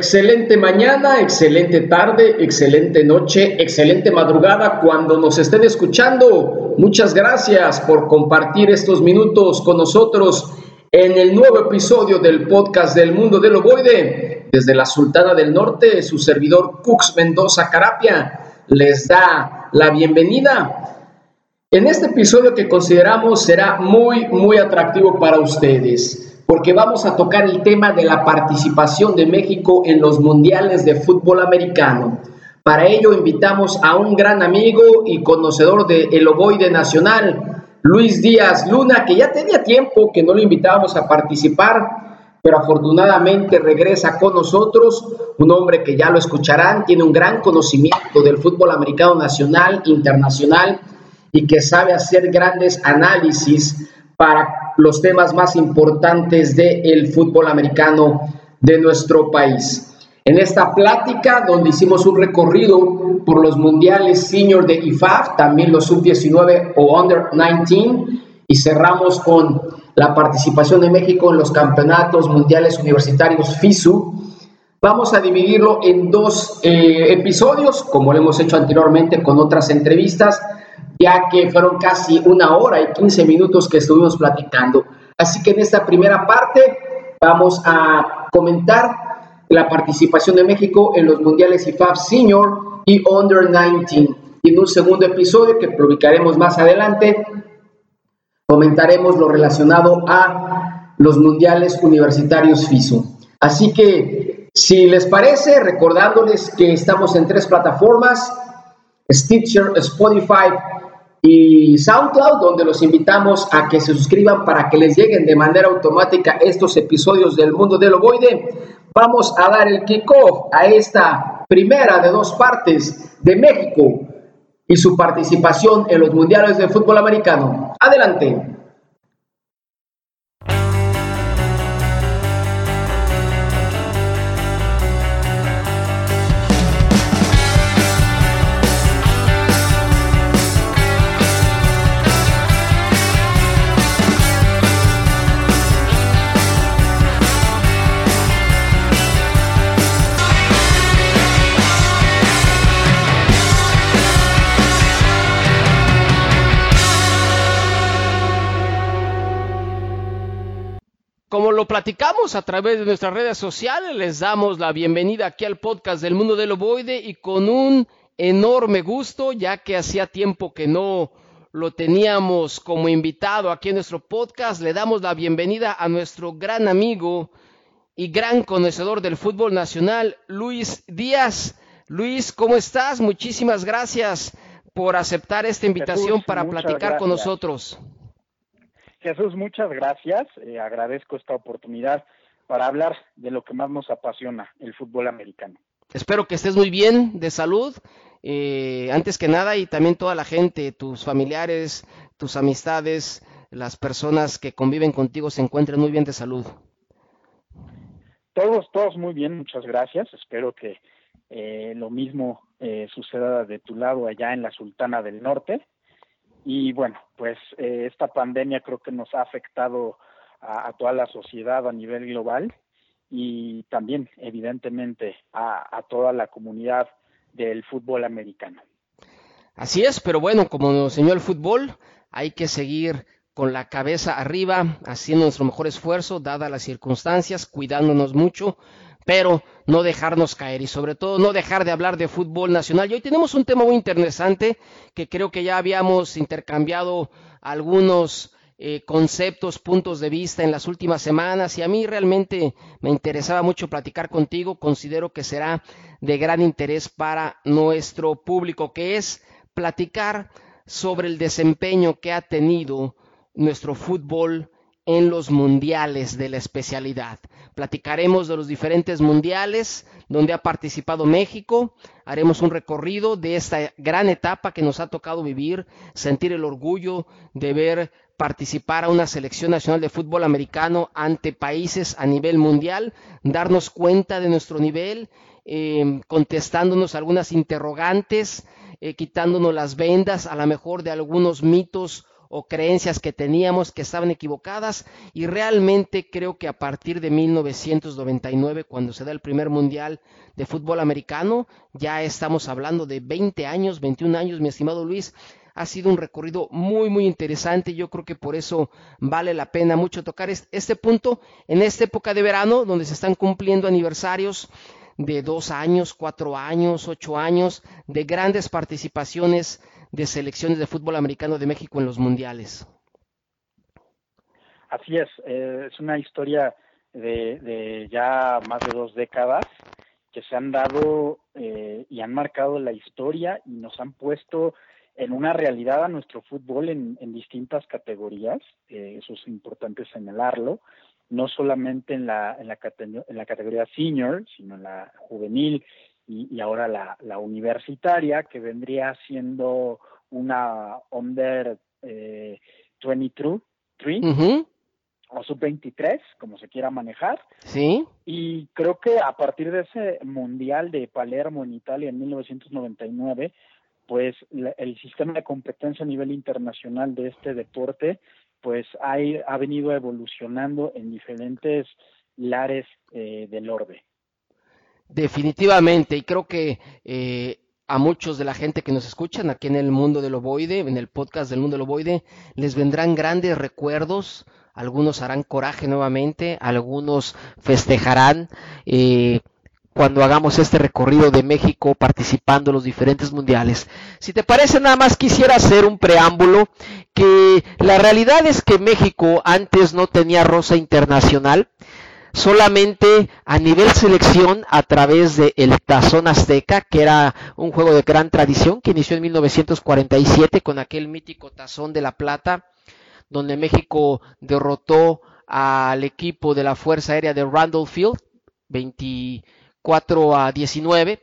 Excelente mañana, excelente tarde, excelente noche, excelente madrugada cuando nos estén escuchando. Muchas gracias por compartir estos minutos con nosotros en el nuevo episodio del podcast del mundo del ovoide. Desde la Sultana del Norte, su servidor Cux Mendoza Carapia les da la bienvenida. En este episodio que consideramos será muy, muy atractivo para ustedes porque vamos a tocar el tema de la participación de México en los mundiales de fútbol americano. Para ello invitamos a un gran amigo y conocedor del el ovoide nacional, Luis Díaz Luna, que ya tenía tiempo que no lo invitábamos a participar, pero afortunadamente regresa con nosotros, un hombre que ya lo escucharán, tiene un gran conocimiento del fútbol americano nacional, internacional, y que sabe hacer grandes análisis para los temas más importantes del fútbol americano de nuestro país. En esta plática, donde hicimos un recorrido por los mundiales senior de IFAF, también los sub-19 o under 19, y cerramos con la participación de México en los campeonatos mundiales universitarios FISU, vamos a dividirlo en dos eh, episodios, como lo hemos hecho anteriormente con otras entrevistas ya que fueron casi una hora y 15 minutos que estuvimos platicando. Así que en esta primera parte vamos a comentar la participación de México en los mundiales IFAF Senior y Under 19. Y en un segundo episodio que publicaremos más adelante, comentaremos lo relacionado a los mundiales universitarios FISU. Así que, si les parece, recordándoles que estamos en tres plataformas, Stitcher, Spotify y SoundCloud, donde los invitamos a que se suscriban para que les lleguen de manera automática estos episodios del mundo del ovoide. Vamos a dar el kickoff a esta primera de dos partes de México y su participación en los mundiales de fútbol americano. Adelante. Platicamos a través de nuestras redes sociales, les damos la bienvenida aquí al podcast del mundo del ovoide y con un enorme gusto, ya que hacía tiempo que no lo teníamos como invitado aquí en nuestro podcast, le damos la bienvenida a nuestro gran amigo y gran conocedor del fútbol nacional, Luis Díaz. Luis, ¿cómo estás? Muchísimas gracias por aceptar esta invitación para platicar con nosotros. Jesús, muchas gracias. Eh, agradezco esta oportunidad para hablar de lo que más nos apasiona, el fútbol americano. Espero que estés muy bien de salud, eh, antes que nada, y también toda la gente, tus familiares, tus amistades, las personas que conviven contigo se encuentren muy bien de salud. Todos, todos muy bien, muchas gracias. Espero que eh, lo mismo suceda de tu lado allá en la Sultana del Norte. Y bueno, pues eh, esta pandemia creo que nos ha afectado a, toda la sociedad a nivel global y también, evidentemente, a, toda la comunidad del fútbol americano. Así es, pero bueno, como nos enseñó el fútbol, hay que seguir con la cabeza arriba, haciendo nuestro mejor esfuerzo, dadas las circunstancias, cuidándonos mucho, pero no dejarnos caer y sobre todo no dejar de hablar de fútbol nacional. Y hoy tenemos un tema muy interesante que creo que ya habíamos intercambiado algunos eh, conceptos, puntos de vista en las últimas semanas y a mí realmente me interesaba mucho platicar contigo. Considero que será de gran interés para nuestro público, que es platicar sobre el desempeño que ha tenido nuestro fútbol en los mundiales de la especialidad. Platicaremos de los diferentes mundiales donde ha participado México, haremos un recorrido de esta gran etapa que nos ha tocado vivir, sentir el orgullo de ver participar a una selección nacional de fútbol americano ante países a nivel mundial, darnos cuenta de nuestro nivel, eh, contestándonos algunas interrogantes, eh, quitándonos las vendas a lo mejor de algunos mitos o creencias que teníamos que estaban equivocadas y realmente creo que a partir de 1999 cuando se da el primer mundial de fútbol americano ya estamos hablando de 20 años 21 años mi estimado Luis ha sido un recorrido muy, muy interesante. Yo creo que por eso vale la pena mucho tocar este punto en esta época de verano, donde se están cumpliendo aniversarios de dos años, cuatro años, ocho años, de grandes participaciones de selecciones de fútbol americano de México en los mundiales. Así es, eh, es una historia de, ya más de dos décadas que se han dado eh, y han marcado la historia y nos han puesto en una realidad a nuestro fútbol en, distintas categorías, eh, eso es importante señalarlo, no solamente en la, en la, en la categoría senior, sino en la juvenil y, ahora la, universitaria, que vendría siendo una under eh, 23, o sub-23, como se quiera manejar. Sí. Y creo que a partir de ese Mundial de Palermo en Italia en 1999, pues el sistema de competencia a nivel internacional de este deporte pues ha, ha venido evolucionando en diferentes lares eh, del orbe. Definitivamente, y creo que eh, a muchos de la gente que nos escuchan aquí en el mundo del ovoide, en el podcast del mundo del ovoide, les vendrán grandes recuerdos, algunos harán coraje nuevamente, algunos festejarán. Eh, cuando hagamos este recorrido de México participando en los diferentes mundiales. Si te parece, nada más quisiera hacer un preámbulo que la realidad es que México antes no tenía rosa internacional, solamente a nivel selección a través de Tazón Azteca, que era un juego de gran tradición que inició en 1947 con aquel mítico Tazón de la Plata, donde México derrotó al equipo de la Fuerza Aérea de Randolph Field, 20 4 a 19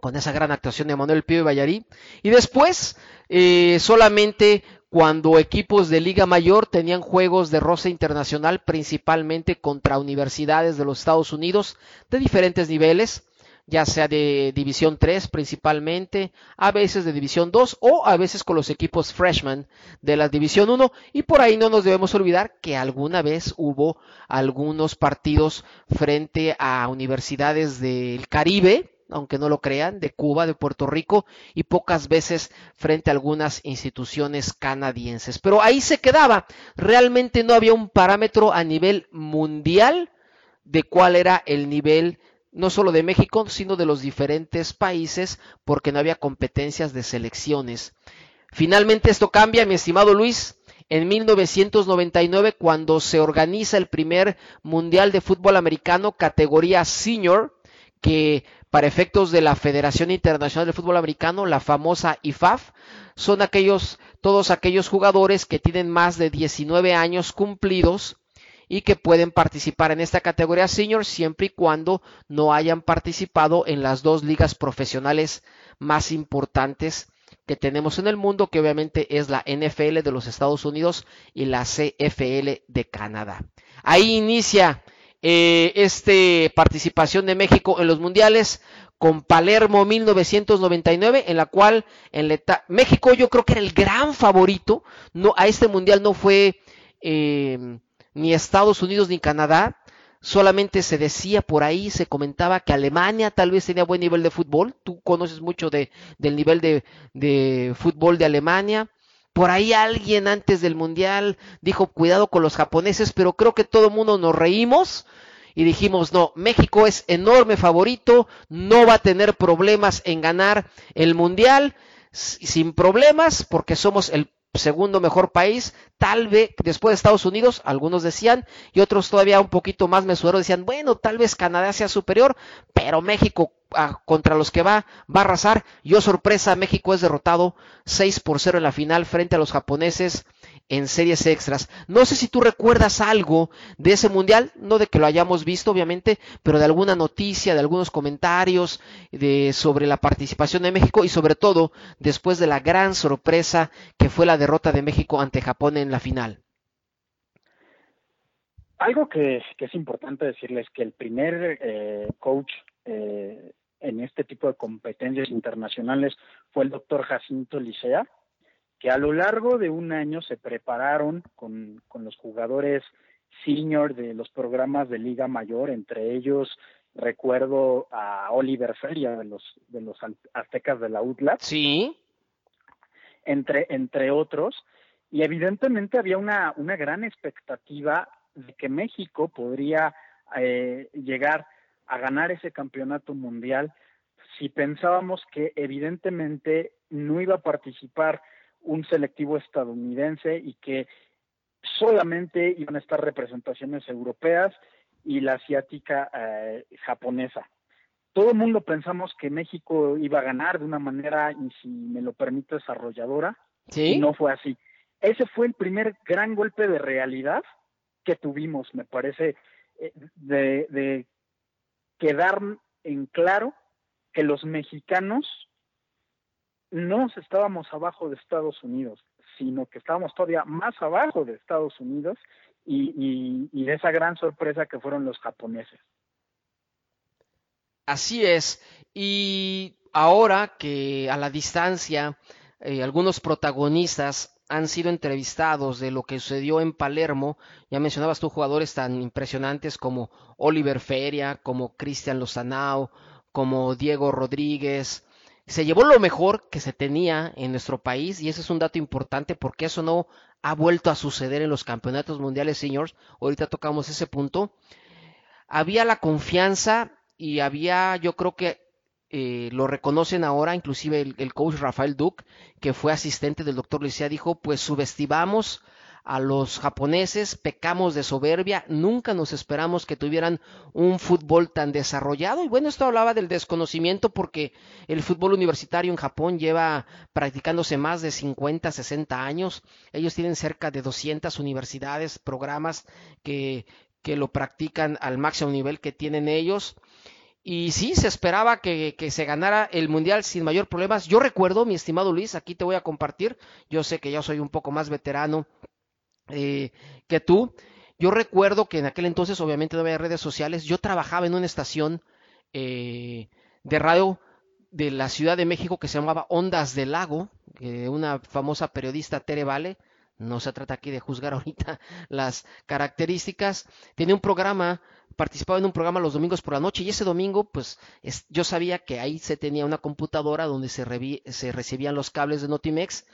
con esa gran actuación de Manuel Pío y Ballarí. Y después, eh, solamente cuando equipos de Liga Mayor tenían juegos de rosa internacional, principalmente contra universidades de los Estados Unidos de diferentes niveles, ya sea de División 3 principalmente, a veces de División 2 o a veces con los equipos freshman de la División 1 y por ahí no nos debemos olvidar que alguna vez hubo algunos partidos frente a universidades del Caribe, aunque no lo crean, de Cuba, de Puerto Rico y pocas veces frente a algunas instituciones canadienses. Pero ahí se quedaba, realmente no había un parámetro a nivel mundial de cuál era el nivel no solo de México, sino de los diferentes países, porque no había competencias de selecciones. Finalmente esto cambia, mi estimado Luis, en 1999 cuando se organiza el primer Mundial de Fútbol Americano categoría senior, que para efectos de la Federación Internacional de Fútbol Americano, la famosa IFAF, son aquellos, todos aquellos jugadores que tienen más de 19 años cumplidos y que pueden participar en esta categoría senior siempre y cuando no hayan participado en las dos ligas profesionales más importantes que tenemos en el mundo, que obviamente es la NFL de los Estados Unidos y la CFL de Canadá. Ahí inicia eh, esta participación de México en los mundiales con Palermo 1999, en la cual en México yo creo que era el gran favorito. No, a este mundial no fue eh, ni Estados Unidos ni Canadá. Solamente se decía por ahí, se comentaba que Alemania tal vez tenía buen nivel de fútbol. Tú conoces mucho de, del nivel de, de fútbol de Alemania. Por ahí alguien antes del Mundial dijo cuidado con los japoneses, pero creo que todo el mundo nos reímos y dijimos no, México es enorme favorito, no va a tener problemas en ganar el Mundial sin problemas porque somos el segundo mejor país, tal vez después de Estados Unidos, algunos decían, y otros todavía un poquito más mesurados decían, bueno, tal vez Canadá sea superior, pero México ah, contra los que va, va a arrasar. Yo sorpresa, México es derrotado 6 por 0 en la final frente a los japoneses en series extras. No sé si tú recuerdas algo de ese mundial, no de que lo hayamos visto obviamente, pero de alguna noticia, de algunos comentarios de, sobre la participación de México y sobre todo después de la gran sorpresa que fue la derrota de México ante Japón en la final. Algo que, es importante decirles que el primer eh, coach eh, en este tipo de competencias internacionales fue el doctor Jacinto Licea, que a lo largo de un año se prepararon con, los jugadores senior de los programas de Liga Mayor, entre ellos recuerdo a Oliver Feria de los de los aztecas de la UTLA. Sí. Entre entre otros y evidentemente había una una gran expectativa de que México podría eh, llegar a ganar ese campeonato mundial si pensábamos que evidentemente no iba a participar un selectivo estadounidense y que solamente iban a estar representaciones europeas y la asiática eh, japonesa. Todo el mundo pensamos que México iba a ganar de una manera, y si me lo permite, desarrolladora, y no fue así. Ese fue el primer gran golpe de realidad que tuvimos, me parece, eh, de, de quedar en claro que los mexicanos no estábamos abajo de Estados Unidos, sino que estábamos todavía más abajo de Estados Unidos y, de esa gran sorpresa que fueron los japoneses. Así es. Y ahora que a la distancia eh, algunos protagonistas han sido entrevistados de lo que sucedió en Palermo, ya mencionabas tú jugadores tan impresionantes como Oliver Feria, como Cristian Lozanao, como Diego Rodríguez, se llevó lo mejor que se tenía en nuestro país y ese es un dato importante porque eso no ha vuelto a suceder en los campeonatos mundiales seniors. Ahorita tocamos ese punto. Había la confianza y había, yo creo que eh, lo reconocen ahora, inclusive el, coach Rafael Duke, que fue asistente del doctor Licea, dijo, pues subestimamos a los japoneses, pecamos de soberbia, nunca nos esperamos que tuvieran un fútbol tan desarrollado. Y bueno, esto hablaba del desconocimiento porque el fútbol universitario en Japón lleva practicándose más de 50, 60 años. Ellos tienen cerca de 200 universidades, programas que, que lo practican al máximo nivel que tienen ellos. Y sí, se esperaba que, que, se ganara el Mundial sin mayor problemas. Yo recuerdo, mi estimado Luis, aquí te voy a compartir, yo sé que yo soy un poco más veterano eh, que tú. Yo recuerdo que en aquel entonces, obviamente no había redes sociales, yo trabajaba en una estación eh, de radio de la Ciudad de México que se llamaba Ondas del Lago, una famosa periodista Tere Vale, no se trata aquí de juzgar ahorita las características, tenía un programa, participaba en un programa los domingos por la noche y ese domingo pues yo sabía que ahí se tenía una computadora donde se, se recibían los cables de Notimex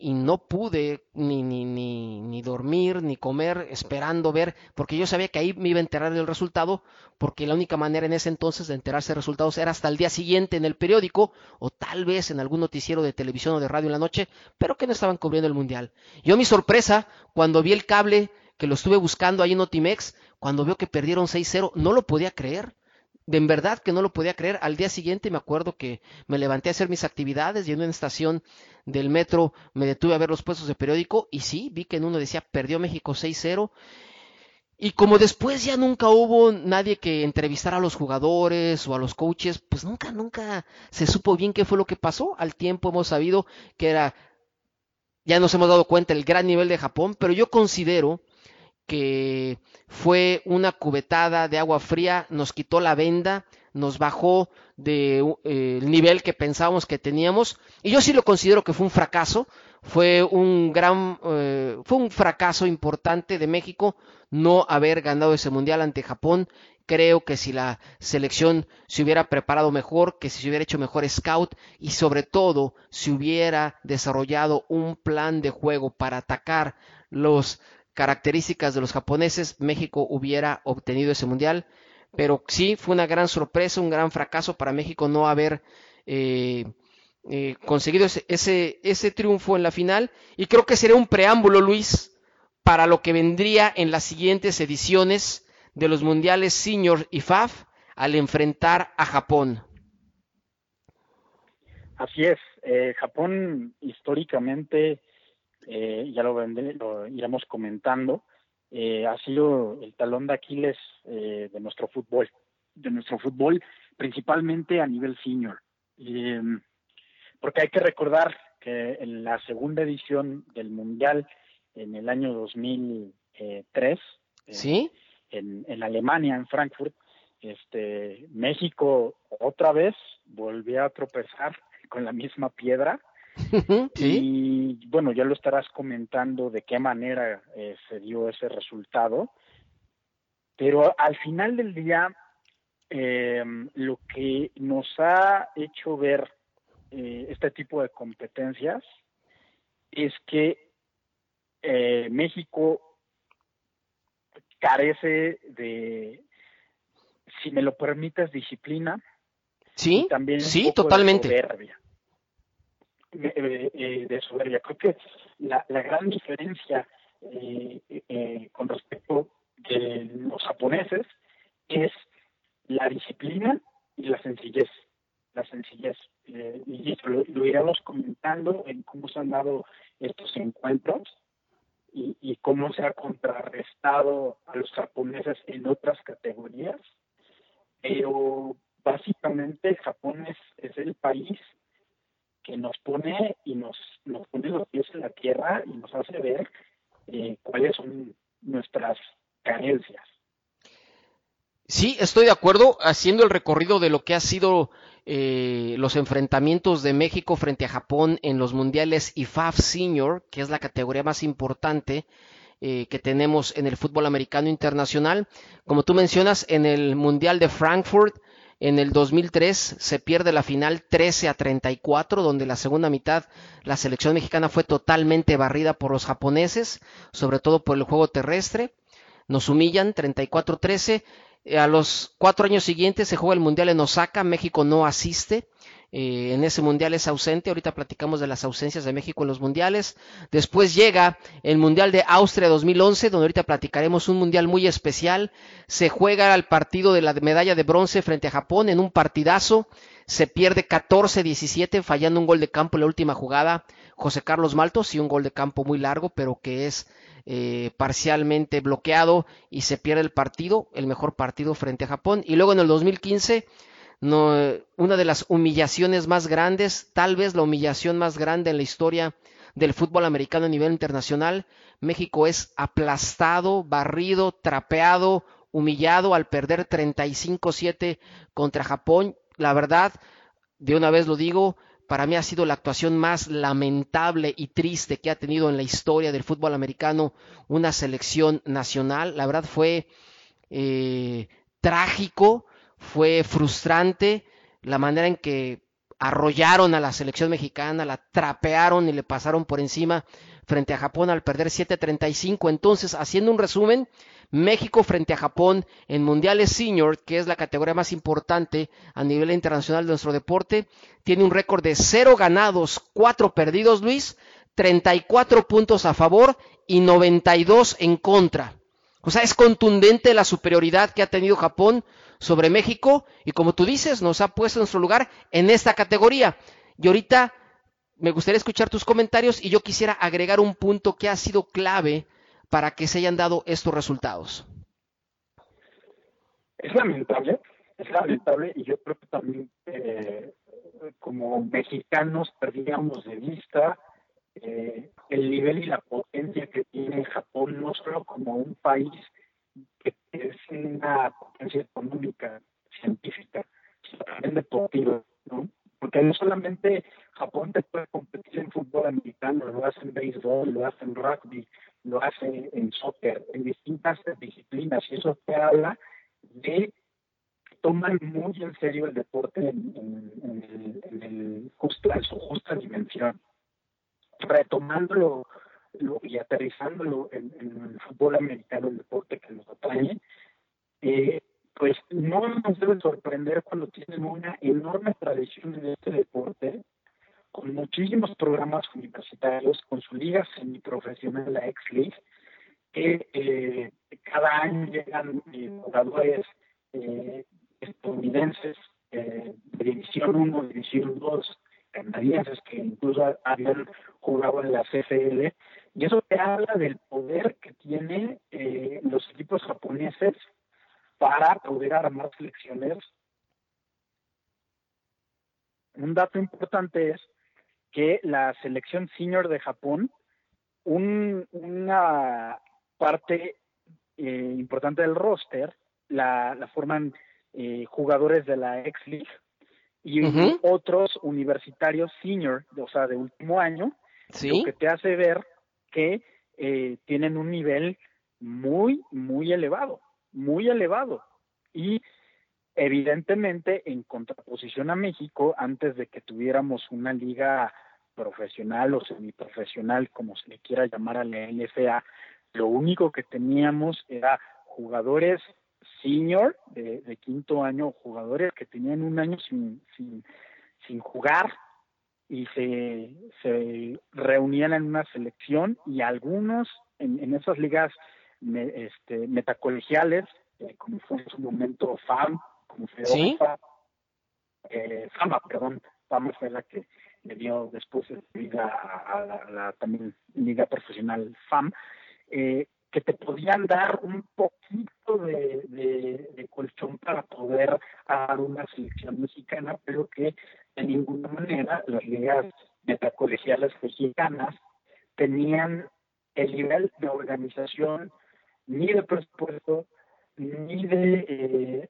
y no pude ni, ni, ni, ni, dormir, ni comer, esperando ver, porque yo sabía que ahí me iba a enterar del resultado, porque la única manera en ese entonces de enterarse de resultados era hasta el día siguiente en el periódico, o tal vez en algún noticiero de televisión o de radio en la noche, pero que no estaban cubriendo el Mundial. Yo mi sorpresa, cuando vi el cable, que lo estuve buscando ahí en Notimex, cuando vio que perdieron 6-0, no lo podía creer en verdad que no lo podía creer. Al día siguiente me acuerdo que me levanté a hacer mis actividades y en una estación del metro me detuve a ver los puestos de periódico y sí, vi que en uno decía perdió México 6-0. Y como después ya nunca hubo nadie que entrevistara a los jugadores o a los coaches, pues nunca, nunca se supo bien qué fue lo que pasó. Al tiempo hemos sabido que era, ya nos hemos dado cuenta el gran nivel de Japón, pero yo considero que fue una cubetada de agua fría, nos quitó la venda, nos bajó del de, eh, nivel que pensábamos que teníamos. Y yo sí lo considero que fue un fracaso, fue un gran, eh, fue un fracaso importante de México no haber ganado ese mundial ante Japón. Creo que si la selección se hubiera preparado mejor, que si se hubiera hecho mejor scout y sobre todo si hubiera desarrollado un plan de juego para atacar los características de los japoneses, México hubiera obtenido ese mundial. Pero sí, fue una gran sorpresa, un gran fracaso para México no haber eh, eh, conseguido ese, ese, triunfo en la final y creo que sería un preámbulo, Luis, para lo que vendría en las siguientes ediciones de los mundiales Senior y FAF al enfrentar a Japón. Así es, eh, Japón históricamente, eh, ya lo, lo, iremos comentando, eh, ha sido el talón de Aquiles de nuestro fútbol, de nuestro fútbol principalmente a nivel senior. porque hay que recordar que en la segunda edición del Mundial, en el año 2003, ¿Sí? en, en Alemania, en Frankfurt, este, México otra vez volvió a tropezar con la misma piedra. Y bueno, ya lo estarás comentando de qué manera eh, se dio ese resultado. Pero al final del día, eh, lo que nos ha hecho ver eh, este tipo de competencias es que México carece de, si me lo permites, disciplina. Sí, también sí, totalmente. De soberbia. Eh, eh, de soberbia. Creo que la, gran diferencia eh, con respecto de los japoneses es la disciplina y la sencillez. La sencillez. y lo, lo iremos comentando en cómo se han dado estos encuentros y, cómo se ha contrarrestado a los japoneses en otras categorías, pero básicamente Japón es el país que nos pone y nos, nos pone los pies en la tierra y nos hace ver eh, cuáles son nuestras carencias. Sí, estoy de acuerdo, haciendo el recorrido de lo que ha sido eh, los enfrentamientos de México frente a Japón en los mundiales IFAF Senior, que es la categoría más importante eh, que tenemos en el fútbol americano internacional. Como tú mencionas, en el Mundial de Frankfurt, en el 2003 se pierde la final 13 a 34, donde la segunda mitad la selección mexicana fue totalmente barrida por los japoneses, sobre todo por el juego terrestre. Nos humillan 34-13. Eh, a los cuatro años siguientes se juega el Mundial en Osaka, México no asiste. Eh, en ese mundial es ausente. Ahorita platicamos de las ausencias de México en los mundiales. Después llega el Mundial de Austria 2011, donde ahorita platicaremos un mundial muy especial. Se juega el partido de la medalla de bronce frente a Japón en un partidazo. Se pierde 14-17, fallando un gol de campo en la última jugada. José Carlos Maltos y un gol de campo muy largo, pero que es eh, parcialmente bloqueado y se pierde el partido, el mejor partido frente a Japón. Y luego en el 2015 no, una de las humillaciones más grandes, tal vez la humillación más grande en la historia del fútbol americano a nivel internacional. México es aplastado, barrido, trapeado, humillado al perder 35-7 contra Japón. La verdad, de una vez lo digo, para mí ha sido la actuación más lamentable y triste que ha tenido en la historia del fútbol americano una selección nacional. La verdad fue eh, trágico fue frustrante la manera en que arrollaron a la selección mexicana, la trapearon y le pasaron por encima frente a Japón al perder 7-35. Entonces, haciendo un resumen, México frente a Japón en Mundiales Senior, que es la categoría más importante a nivel internacional de nuestro deporte, tiene un récord de 0 ganados, 4 perdidos, Luis, 34 puntos a favor y 92 en contra. O sea, es contundente la superioridad que ha tenido Japón sobre México y como tú dices, nos ha puesto en nuestro lugar en esta categoría. Y ahorita me gustaría escuchar tus comentarios y yo quisiera agregar un punto que ha sido clave para que se hayan dado estos resultados. Es lamentable, es lamentable y yo creo que también eh, como mexicanos perdíamos de vista eh, el nivel y la potencia que tiene Japón, no solo como un país que es una potencia económica, científica, también deportiva, ¿no? Porque no solamente Japón te puede competir en fútbol americano, lo hace en béisbol, lo hace en rugby, lo hace en soccer, en distintas disciplinas, y eso te habla de toman muy en serio el deporte en, en, en, el justo, en su justa dimensión. Retomándolo y aterrizándolo en, el fútbol americano, el deporte que nos atañe, eh, pues no nos debe sorprender cuando tienen una enorme tradición en este deporte, con muchísimos programas universitarios, con su liga semiprofesional, la X-League, que eh, cada año llegan eh, jugadores eh, estadounidenses de División 1, División 2, canadienses que incluso habían jugado en la CFL, y eso te habla del poder que tienen los equipos japoneses para poder armar selecciones. Un dato importante es que la selección senior de Japón, una parte eh, importante del roster la, forman eh, jugadores de la X-League y otros universitarios senior, o sea, de último año, lo que te hace ver que eh, tienen un nivel muy, muy elevado, muy elevado. Y evidentemente, en contraposición a México, antes de que tuviéramos una liga profesional o semiprofesional, como se le quiera llamar a la NFA, lo único que teníamos era jugadores senior de, quinto año, jugadores que tenían un año sin, sin, sin jugar y se, se reunían en una selección y algunos en, esas ligas este, metacolegiales, eh, como fue en su momento FAM, como fue eh, FAMA, perdón, FAMA fue la que le dio después liga a, la, también liga profesional FAM, eh, que te podían dar un poquito de, de, colchón para poder dar una selección mexicana, pero que de ninguna manera las ligas metacolegiales mexicanas tenían el nivel de organización ni de presupuesto ni de eh,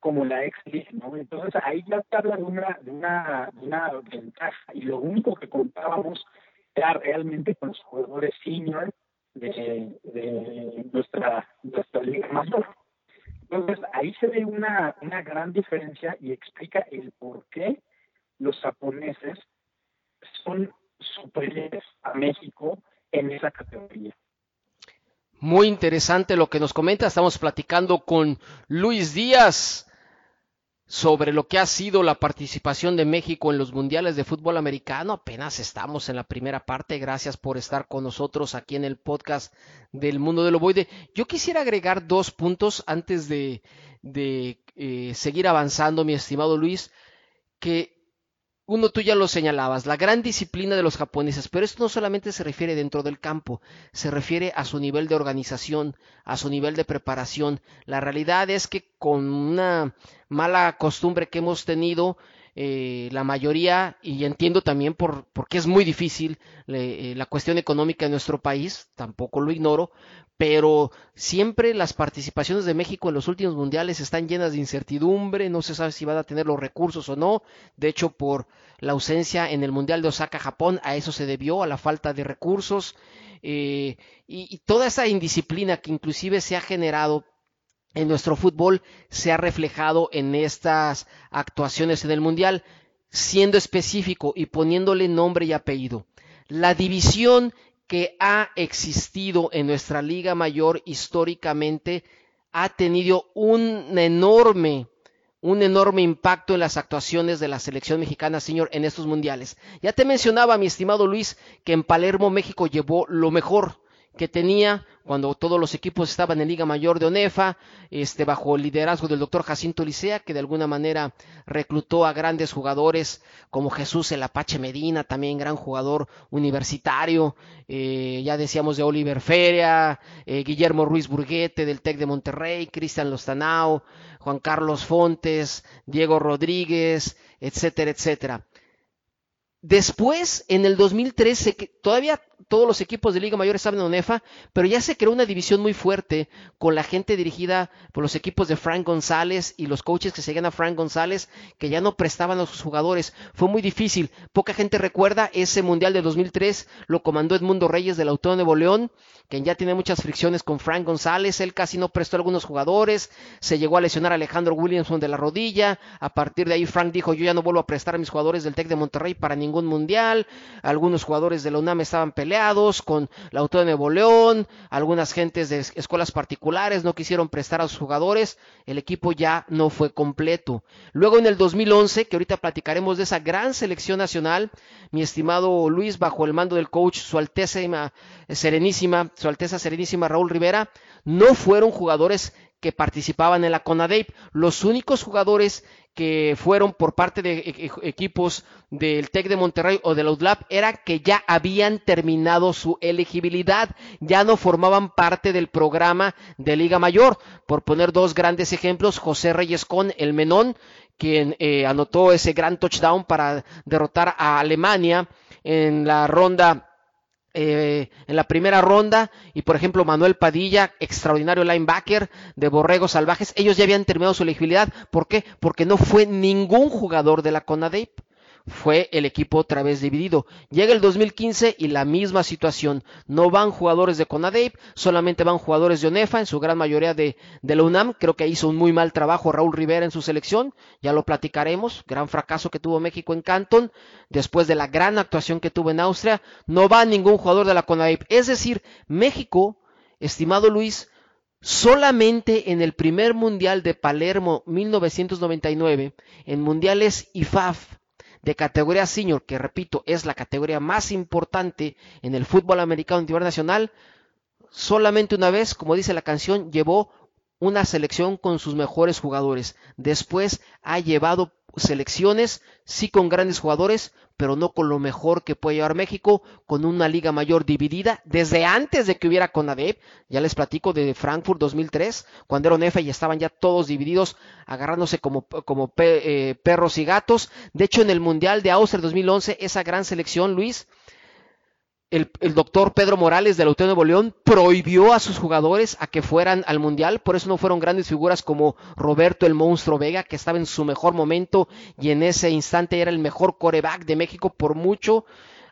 como la ex ¿no? Entonces ahí ya te habla de una, de una, de una ventaja y lo único que contábamos era realmente con los jugadores senior de, de nuestra, nuestra liga mayor. Entonces ahí se ve una, una gran diferencia y explica el por qué los japoneses son superiores a México en esa categoría. Muy interesante lo que nos comenta. Estamos platicando con Luis Díaz, sobre lo que ha sido la participación de México en los mundiales de fútbol americano. Apenas estamos en la primera parte. Gracias por estar con nosotros aquí en el podcast del mundo del ovoide. Yo quisiera agregar dos puntos antes de, de eh, seguir avanzando, mi estimado Luis, que uno, tú ya lo señalabas, la gran disciplina de los japoneses, pero esto no solamente se refiere dentro del campo, se refiere a su nivel de organización, a su nivel de preparación. La realidad es que con una mala costumbre que hemos tenido, eh, la mayoría, y entiendo también por, porque es muy difícil eh, la cuestión económica en nuestro país, tampoco lo ignoro, pero siempre las participaciones de México en los últimos mundiales están llenas de incertidumbre, no se sabe si van a tener los recursos o no, de hecho por la ausencia en el Mundial de Osaka, Japón, a eso se debió, a la falta de recursos, eh, y, y toda esa indisciplina que inclusive se ha generado en nuestro fútbol se ha reflejado en estas actuaciones en el Mundial, siendo específico y poniéndole nombre y apellido. La división que ha existido en nuestra liga mayor históricamente ha tenido un enorme un enorme impacto en las actuaciones de la selección mexicana señor en estos mundiales. Ya te mencionaba, mi estimado Luis, que en Palermo México llevó lo mejor que tenía cuando todos los equipos estaban en Liga Mayor de ONEFA, este, bajo el liderazgo del doctor Jacinto Licea, que de alguna manera reclutó a grandes jugadores como Jesús el Apache Medina, también gran jugador universitario, eh, ya decíamos de Oliver Feria, eh, Guillermo Ruiz Burguete del TEC de Monterrey, Cristian Lostanao, Juan Carlos Fontes, Diego Rodríguez, etcétera, etcétera. Después, en el 2013, todavía todos los equipos de Liga Mayor estaban en UNEFA, pero ya se creó una división muy fuerte con la gente dirigida por los equipos de Frank González y los coaches que seguían a Frank González, que ya no prestaban a sus jugadores. Fue muy difícil. Poca gente recuerda ese Mundial de 2003, lo comandó Edmundo Reyes del Autónomo Nuevo León, que ya tiene muchas fricciones con Frank González. Él casi no prestó a algunos jugadores, se llegó a lesionar a Alejandro Williamson de la rodilla. A partir de ahí, Frank dijo: Yo ya no vuelvo a prestar a mis jugadores del Tec de Monterrey para ningún mundial. Algunos jugadores de la UNAM estaban peleando con la Auto de Nuevo León, algunas gentes de escuelas particulares no quisieron prestar a sus jugadores, el equipo ya no fue completo. Luego en el 2011, que ahorita platicaremos de esa gran selección nacional, mi estimado Luis, bajo el mando del coach Su Alteza Serenísima, Su Alteza Serenísima Raúl Rivera, no fueron jugadores que participaban en la CONADEIP. Los únicos jugadores que fueron por parte de e-, e-, equipos del TEC de Monterrey o del UDLAP era que ya habían terminado su elegibilidad, ya no formaban parte del programa de Liga Mayor. Por poner dos grandes ejemplos, José Reyes con el Menón, quien eh, anotó ese gran touchdown para derrotar a Alemania en la ronda eh, en la primera ronda y por ejemplo Manuel Padilla, extraordinario linebacker de Borregos Salvajes, ellos ya habían terminado su elegibilidad. ¿Por qué? Porque no fue ningún jugador de la CONADEIP fue el equipo otra vez dividido. Llega el 2015 y la misma situación. No van jugadores de CONADEIP, solamente van jugadores de ONEFA, en su gran mayoría de, de la UNAM. Creo que hizo un muy mal trabajo Raúl Rivera en su selección, ya lo platicaremos. Gran fracaso que tuvo México en Canton, después de la gran actuación que tuvo en Austria. No va ningún jugador de la CONADEIP. Es decir, México, estimado Luis, solamente en el primer mundial de Palermo 1999, en mundiales IFAF, de categoría senior, que repito, es la categoría más importante en el fútbol americano internacional, solamente una vez, como dice la canción, llevó una selección con sus mejores jugadores. Después ha llevado selecciones, sí con grandes jugadores, pero no con lo mejor que puede llevar México, con una liga mayor dividida, desde antes de que hubiera CONADEP, ya les platico de Frankfurt 2003, cuando era F y estaban ya todos divididos, agarrándose como, como eh, perros y gatos. De hecho, en el Mundial de Austria 2011, esa gran selección, Luis, el, doctor Pedro Morales del Autónomo de León prohibió a sus jugadores a que fueran al Mundial, por eso no fueron grandes figuras como Roberto el Monstruo Vega, que estaba en su mejor momento y en ese instante era el mejor coreback de México por mucho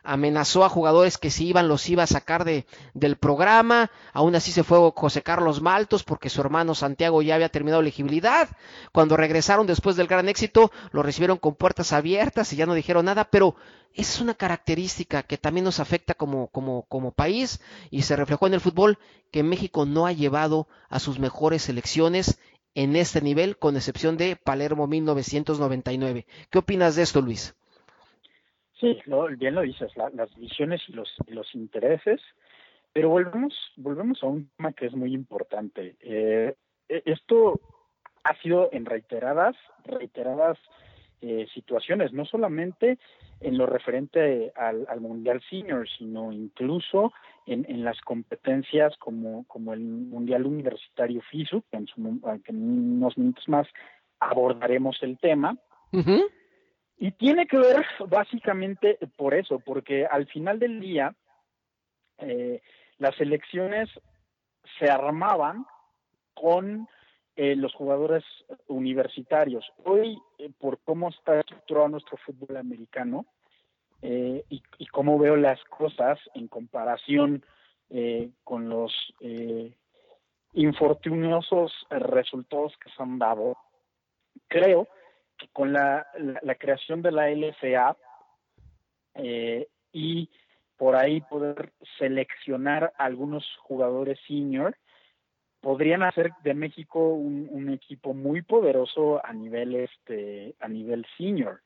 amenazó a jugadores que si iban los iba a sacar de, del programa, aún así se fue José Carlos Maltos porque su hermano Santiago ya había terminado elegibilidad, cuando regresaron después del gran éxito lo recibieron con puertas abiertas y ya no dijeron nada, pero es una característica que también nos afecta como, como, como país y se reflejó en el fútbol que México no ha llevado a sus mejores selecciones en este nivel, con excepción de Palermo 1999. ¿Qué opinas de esto, Luis? Sí, bien lo dices, las visiones y los, los intereses, pero volvemos, volvemos a un tema que es muy importante. Eh, e, esto ha sido en reiteradas, reiteradas eh, situaciones, no solamente en lo referente al, Mundial Senior, sino incluso en, en, las competencias como, como el Mundial Universitario FISU, que en, unos minutos más abordaremos el tema. Y tiene que ver básicamente por eso, porque al final del día eh, las elecciones se armaban con eh, los jugadores universitarios. Hoy, eh, por cómo está estructurado nuestro fútbol americano y, y, cómo veo las cosas en comparación con los infortuniosos resultados que se han dado, creo con la, la, creación de la LFA eh, y por ahí poder seleccionar algunos jugadores senior, podrían hacer de México un, equipo muy poderoso a nivel este a nivel senior.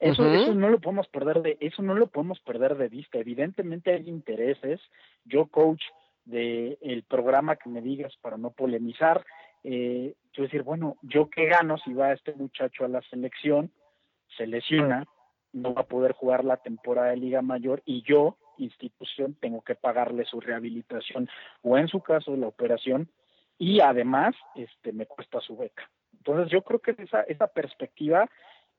Eso, eso no lo podemos perder de eso no lo podemos perder de vista. Evidentemente hay intereses. Yo coach de el programa que me digas para no polemizar, eh, yo decir, bueno, ¿yo qué gano si va este muchacho a la selección, se lesiona, no va a poder jugar la temporada de Liga Mayor y yo, institución, tengo que pagarle su rehabilitación o en su caso la operación y además este me cuesta su beca. Entonces yo creo que esa, esa perspectiva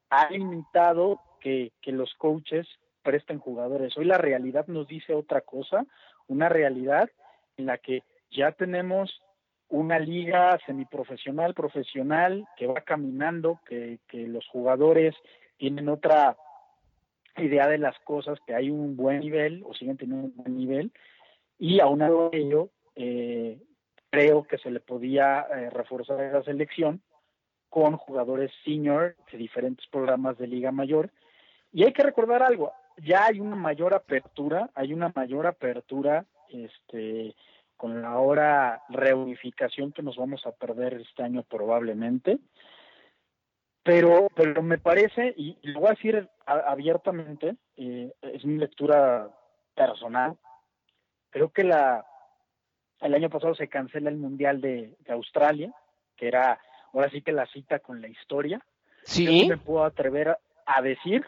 ha limitado que, que los coaches presten jugadores. Hoy la realidad nos dice otra cosa, una realidad en la que ya tenemos una liga semiprofesional, profesional, que va caminando, que, los jugadores tienen otra idea de las cosas, que hay un buen nivel o siguen teniendo un buen nivel, y aunado a ello, eh, creo que se le podía eh, reforzar esa selección con jugadores senior de diferentes programas de Liga Mayor. Y hay que recordar algo, ya hay una mayor apertura, hay una mayor apertura, este, con la hora reunificación que nos vamos a perder este año probablemente. Pero, pero me parece, y lo voy a decir abiertamente, eh, es mi lectura personal, creo que la el año pasado se cancela el Mundial de, Australia, que era ahora sí que la cita con la historia. Sí. Yo me puedo atrever a decir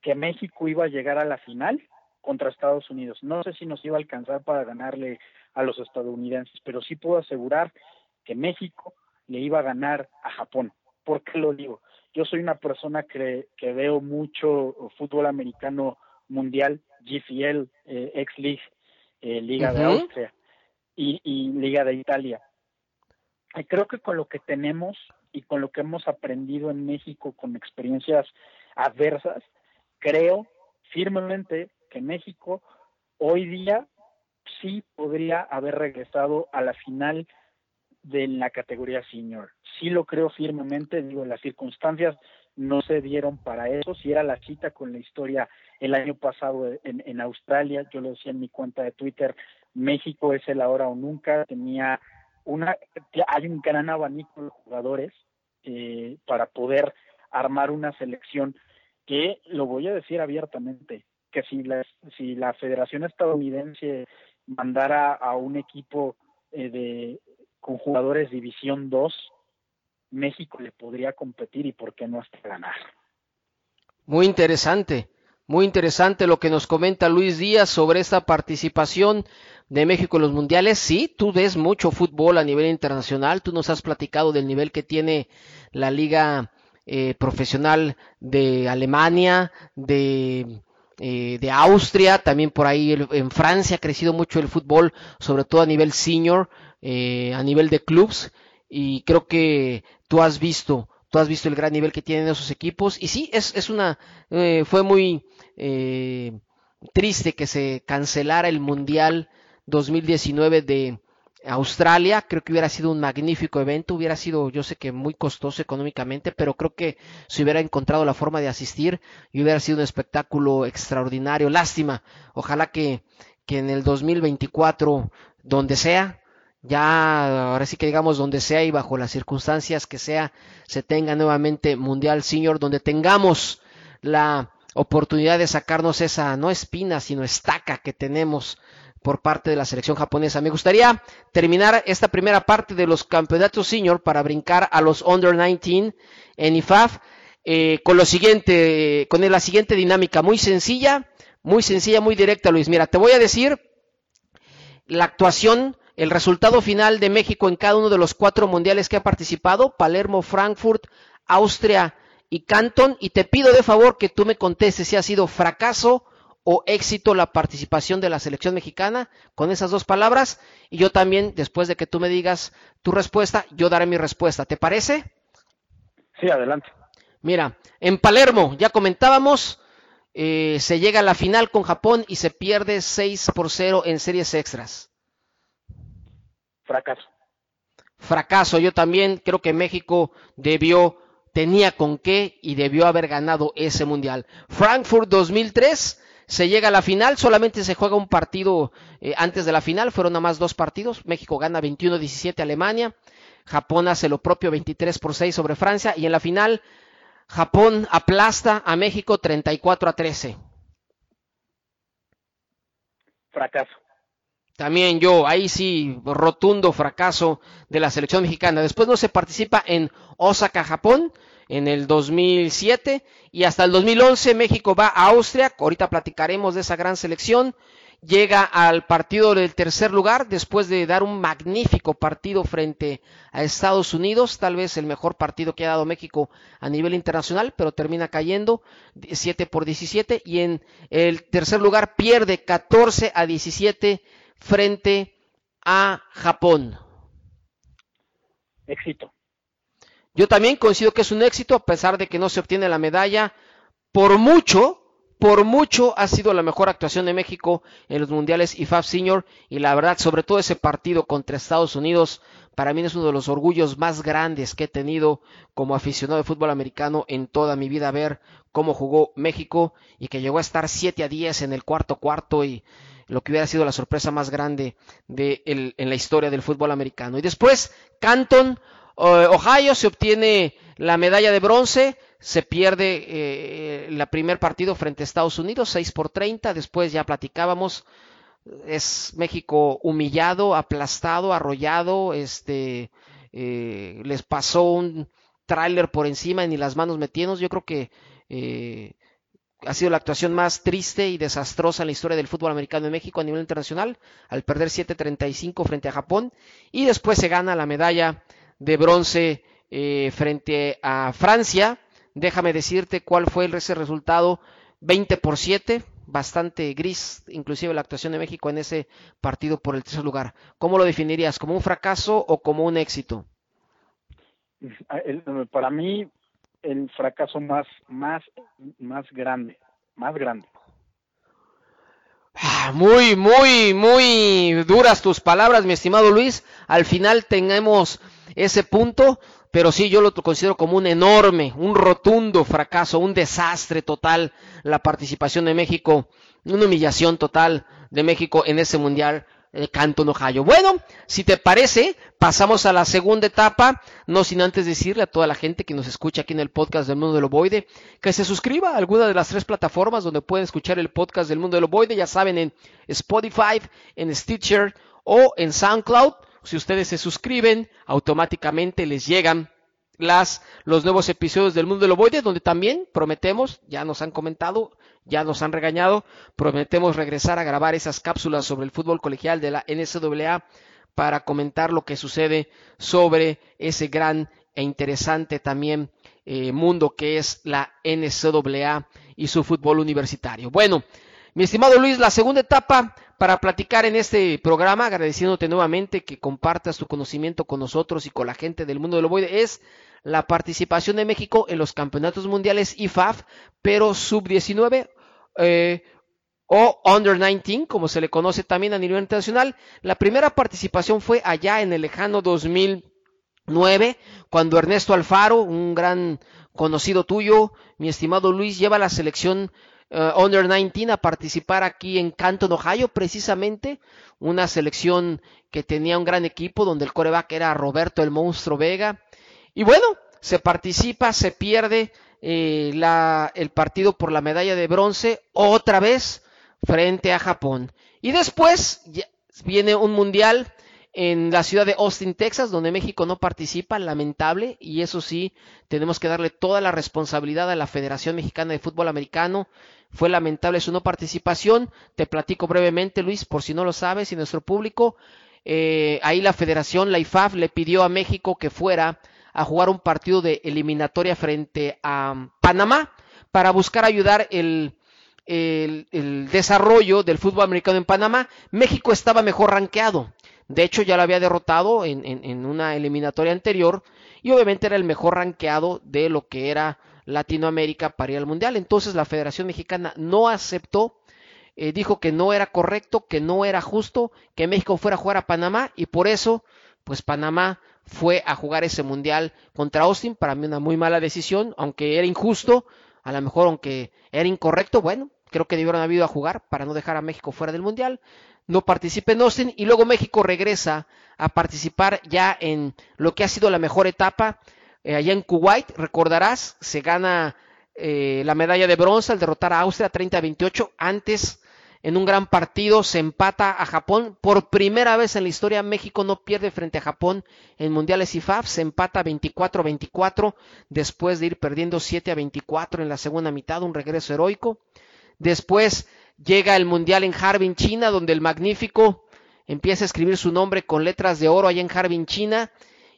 que México iba a llegar a la final contra Estados Unidos. No sé si nos iba a alcanzar para ganarle a los estadounidenses, pero sí puedo asegurar que México le iba a ganar a Japón. ¿Por qué lo digo? Yo soy una persona que, que veo mucho fútbol americano mundial, GFL, eh, X-League, eh, Liga de Austria y, y Liga de Italia. Y creo que con lo que tenemos y con lo que hemos aprendido en México con experiencias adversas, creo firmemente México hoy día sí podría haber regresado a la final de la categoría senior. Sí lo creo firmemente, digo, las circunstancias no se dieron para eso. Si era la cita con la historia el año pasado en, en Australia, yo lo decía en mi cuenta de Twitter, México es el ahora o nunca, tenía una, hay un gran abanico de jugadores eh, para poder armar una selección que lo voy a decir abiertamente, que si la, si la Federación Estadounidense mandara a un equipo eh, de con jugadores División 2, México le podría competir y por qué no hasta ganar. Muy interesante, muy interesante lo que nos comenta Luis Díaz sobre esta participación de México en los mundiales. Sí, tú ves mucho fútbol a nivel internacional, tú nos has platicado del nivel que tiene la liga eh, profesional de Alemania, de, eh, de Austria, también por ahí en Francia ha crecido mucho el fútbol, sobre todo a nivel senior, eh, a nivel de clubs, y creo que tú has visto, tú has visto el gran nivel que tienen esos equipos, y sí, es, es una, fue muy triste que se cancelara el Mundial 2019 de Australia, creo que hubiera sido un magnífico evento, hubiera sido, yo sé que muy costoso económicamente, pero creo que se hubiera encontrado la forma de asistir y hubiera sido un espectáculo extraordinario. Lástima, ojalá que, que en el 2024, donde sea, ya ahora sí que digamos donde sea y bajo las circunstancias que sea, se tenga nuevamente Mundial Senior, donde tengamos la oportunidad de sacarnos esa, no espina, sino estaca que tenemos por parte de la selección japonesa. Me gustaría terminar esta primera parte de los campeonatos senior para brincar a los under 19 en IFAF eh, con lo siguiente, con la siguiente dinámica muy sencilla, muy sencilla, muy directa, Luis. Mira, te voy a decir la actuación, el resultado final de México en cada uno de los cuatro mundiales que ha participado, Palermo, Frankfurt, Austria y Canton, y te pido de favor que tú me contestes si ha sido fracaso o éxito la participación de la selección mexicana con esas dos palabras. Y yo también después de que tú me digas tu respuesta yo daré mi respuesta. ¿te parece? Sí adelante. Mira en Palermo ya comentábamos eh, se llega a la final con Japón y se pierde 6 por 0 en series extras. Fracaso. Fracaso. Yo también creo que México debió tenía con qué y debió haber ganado ese mundial. Frankfurt 2003 se llega a la final, solamente se juega un partido eh, antes de la final, fueron nada más dos partidos, México gana 21-17 a Alemania, Japón hace lo propio 23 por 6 sobre Francia y en la final Japón aplasta a México 34 a 13. Fracaso. También yo, ahí sí, rotundo fracaso de la selección mexicana. Después no se participa en Osaka, Japón, en el 2007 y hasta el 2011 México va a Austria, ahorita platicaremos de esa gran selección, llega al partido del tercer lugar después de dar un magnífico partido frente a Estados Unidos, tal vez el mejor partido que ha dado México a nivel internacional, pero termina cayendo 7 por 17 y en el tercer lugar pierde 14 a 17 frente a Japón. Éxito. Yo también coincido que es un éxito, a pesar de que no se obtiene la medalla por mucho, por mucho ha sido la mejor actuación de México en los mundiales IFAF Senior y la verdad, sobre todo ese partido contra Estados Unidos, para mí es uno de los orgullos más grandes que he tenido como aficionado de fútbol americano en toda mi vida ver cómo jugó México y que llegó a estar 7 a 10 en el cuarto cuarto y lo que hubiera sido la sorpresa más grande de en la historia del fútbol americano. Y después, Canton, Ohio, se obtiene la medalla de bronce, se pierde eh, el primer partido frente a Estados Unidos, 6 por 30, después ya platicábamos, es México humillado, aplastado, arrollado, este, eh, les pasó un tráiler por encima y ni las manos metiendo, yo creo que ha sido la actuación más triste y desastrosa en la historia del fútbol americano en México a nivel internacional, al perder 7-35 frente a Japón, y después se gana la medalla de bronce eh, frente a Francia. Déjame decirte cuál fue ese resultado, 20 por 7, bastante gris, inclusive la actuación de México en ese partido por el tercer lugar. ¿Cómo lo definirías? ¿Como un fracaso o como un éxito? Para mí el fracaso más, más, más grande, más grande. Ah, muy, muy, muy duras tus palabras, mi estimado Luis. Al final tenemos ese punto, pero sí yo lo considero como un enorme, un rotundo fracaso, un desastre total la participación de México, una humillación total de México en ese mundial eh, Canton, Ohio. Bueno, si te parece, pasamos a la segunda etapa, no sin antes decirle a toda la gente que nos escucha aquí en el podcast del Mundo del Ovoide, que se suscriba a alguna de las tres plataformas donde pueden escuchar el podcast del Mundo del Ovoide, ya saben, en Spotify, en Stitcher o en SoundCloud. Si ustedes se suscriben, automáticamente les llegan las, los nuevos episodios del Mundo del Ovoide, donde también prometemos, ya nos han comentado, ya nos han regañado, prometemos regresar a grabar esas cápsulas sobre el fútbol colegial de la NCAA para comentar lo que sucede sobre ese gran e interesante también eh, mundo que es la NCAA y su fútbol universitario. Bueno, mi estimado Luis, la segunda etapa para platicar en este programa, agradeciéndote nuevamente que compartas tu conocimiento con nosotros y con la gente del mundo del ovoide, es la participación de México en los campeonatos mundiales IFAF, pero sub-19 eh, o Under 19, como se le conoce también a nivel internacional. La primera participación fue allá en el lejano 2009, cuando Ernesto Alfaro, un gran conocido tuyo, mi estimado Luis, lleva la selección eh, Under 19 a participar aquí en Canton, Ohio, precisamente una selección que tenía un gran equipo donde el coreback era Roberto el Monstruo Vega. Y bueno, se participa, se pierde eh, el partido por la medalla de bronce otra vez frente a Japón. Y después viene un mundial en la ciudad de Austin, Texas, donde México no participa, lamentable, y eso sí, tenemos que darle toda la responsabilidad a la Federación Mexicana de Fútbol Americano. Fue lamentable su no participación. Te platico brevemente, Luis, por si no lo sabes, y nuestro público. Eh, ahí la Federación, la IFAF, le pidió a México que fuera a jugar un partido de eliminatoria frente a Panamá para buscar ayudar el, el, desarrollo del fútbol americano en Panamá. México estaba mejor rankeado. De hecho, ya lo había derrotado en, en, una eliminatoria anterior y obviamente era el mejor rankeado de lo que era Latinoamérica para ir al Mundial. Entonces la Federación Mexicana no aceptó, eh, dijo que no era correcto, que no era justo que México fuera a jugar a Panamá y por eso, pues Panamá fue a jugar ese Mundial contra Austin. Para mí una muy mala decisión, aunque era injusto, a lo mejor aunque era incorrecto, bueno, creo que debieron haber ido a jugar para no dejar a México fuera del Mundial no participe en Austin y luego México regresa a participar ya en lo que ha sido la mejor etapa eh, allá en Kuwait. Recordarás, se gana eh, la medalla de bronce al derrotar a Austria 30-28. Antes, en un gran partido, se empata a Japón. Por primera vez en la historia, México no pierde frente a Japón en mundiales IFAF. Se empata 24-24 después de ir perdiendo 7-24 en la segunda mitad. Un regreso heroico. Después llega el Mundial en Harbin, China, donde el magnífico empieza a escribir su nombre con letras de oro allá en Harbin, China,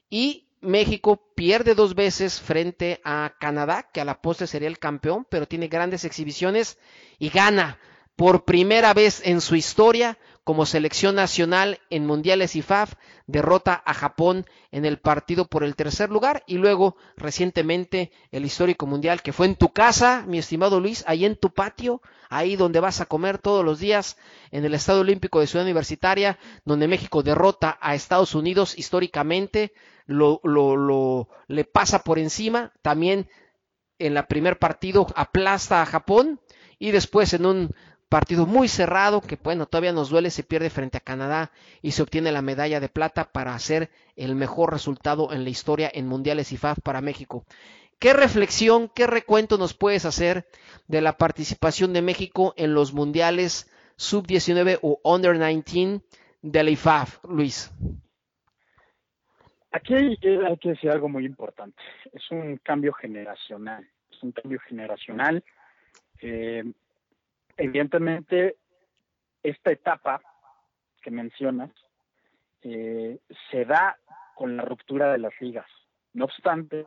y México pierde dos veces frente a Canadá, que a la postre sería el campeón, pero tiene grandes exhibiciones y gana por primera vez en su historia como selección nacional en mundiales IFAF, derrota a Japón en el partido por el tercer lugar y luego recientemente el histórico mundial que fue en tu casa, mi estimado Luis, ahí en tu patio, ahí donde vas a comer todos los días, en el Estadio Olímpico de Ciudad Universitaria, donde México derrota a Estados Unidos históricamente, lo, lo, lo le pasa por encima, también en la primer partido aplasta a Japón y después en un partido muy cerrado que bueno, todavía nos duele, se pierde frente a Canadá y se obtiene la medalla de plata para hacer el mejor resultado en la historia en mundiales IFAF para México. ¿Qué reflexión, qué recuento nos puedes hacer de la participación de México en los mundiales sub-19 o under 19 de la IFAF, Luis? Aquí hay, hay, que decir algo muy importante. Es un cambio generacional. Es un cambio generacional. Eh, evidentemente, esta etapa que mencionas eh, se da con la ruptura de las ligas. No obstante,